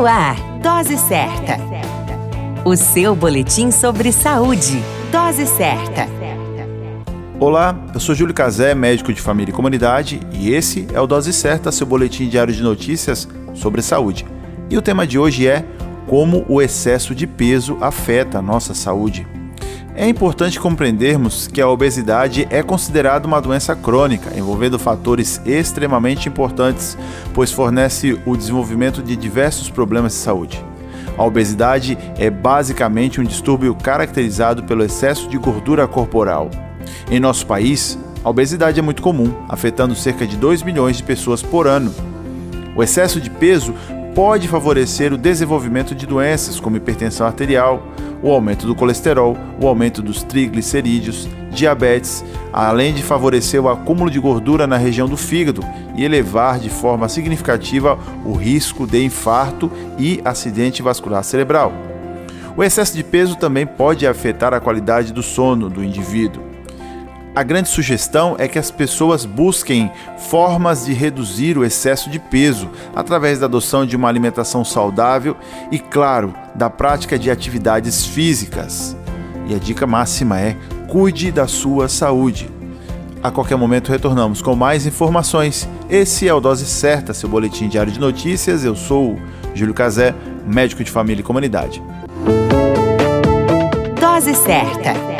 No ar, Dose Certa. O seu boletim sobre saúde. Dose Certa. Olá, eu sou Júlio Cazé, médico de família e comunidade, e esse é o Dose Certa, seu boletim diário de notícias sobre saúde. E o tema de hoje é como o excesso de peso afeta a nossa saúde. É importante compreendermos que a obesidade é considerada uma doença crônica, envolvendo fatores extremamente importantes, pois fornece o desenvolvimento de diversos problemas de saúde. A obesidade é basicamente um distúrbio caracterizado pelo excesso de gordura corporal. Em nosso país, a obesidade é muito comum, afetando cerca de 2 milhões de pessoas por ano. O excesso de peso pode favorecer o desenvolvimento de doenças como hipertensão arterial, o aumento do colesterol, o aumento dos triglicerídeos, diabetes, além de favorecer o acúmulo de gordura na região do fígado e elevar de forma significativa o risco de infarto e acidente vascular cerebral. O excesso de peso também pode afetar a qualidade do sono do indivíduo. A grande sugestão é que as pessoas busquem formas de reduzir o excesso de peso através da adoção de uma alimentação saudável e, claro, da prática de atividades físicas. E a dica máxima é: cuide da sua saúde. A qualquer momento retornamos com mais informações. Esse é o Dose Certa, seu boletim diário de notícias. Eu sou Júlio Cazé, médico de família e comunidade. Dose Certa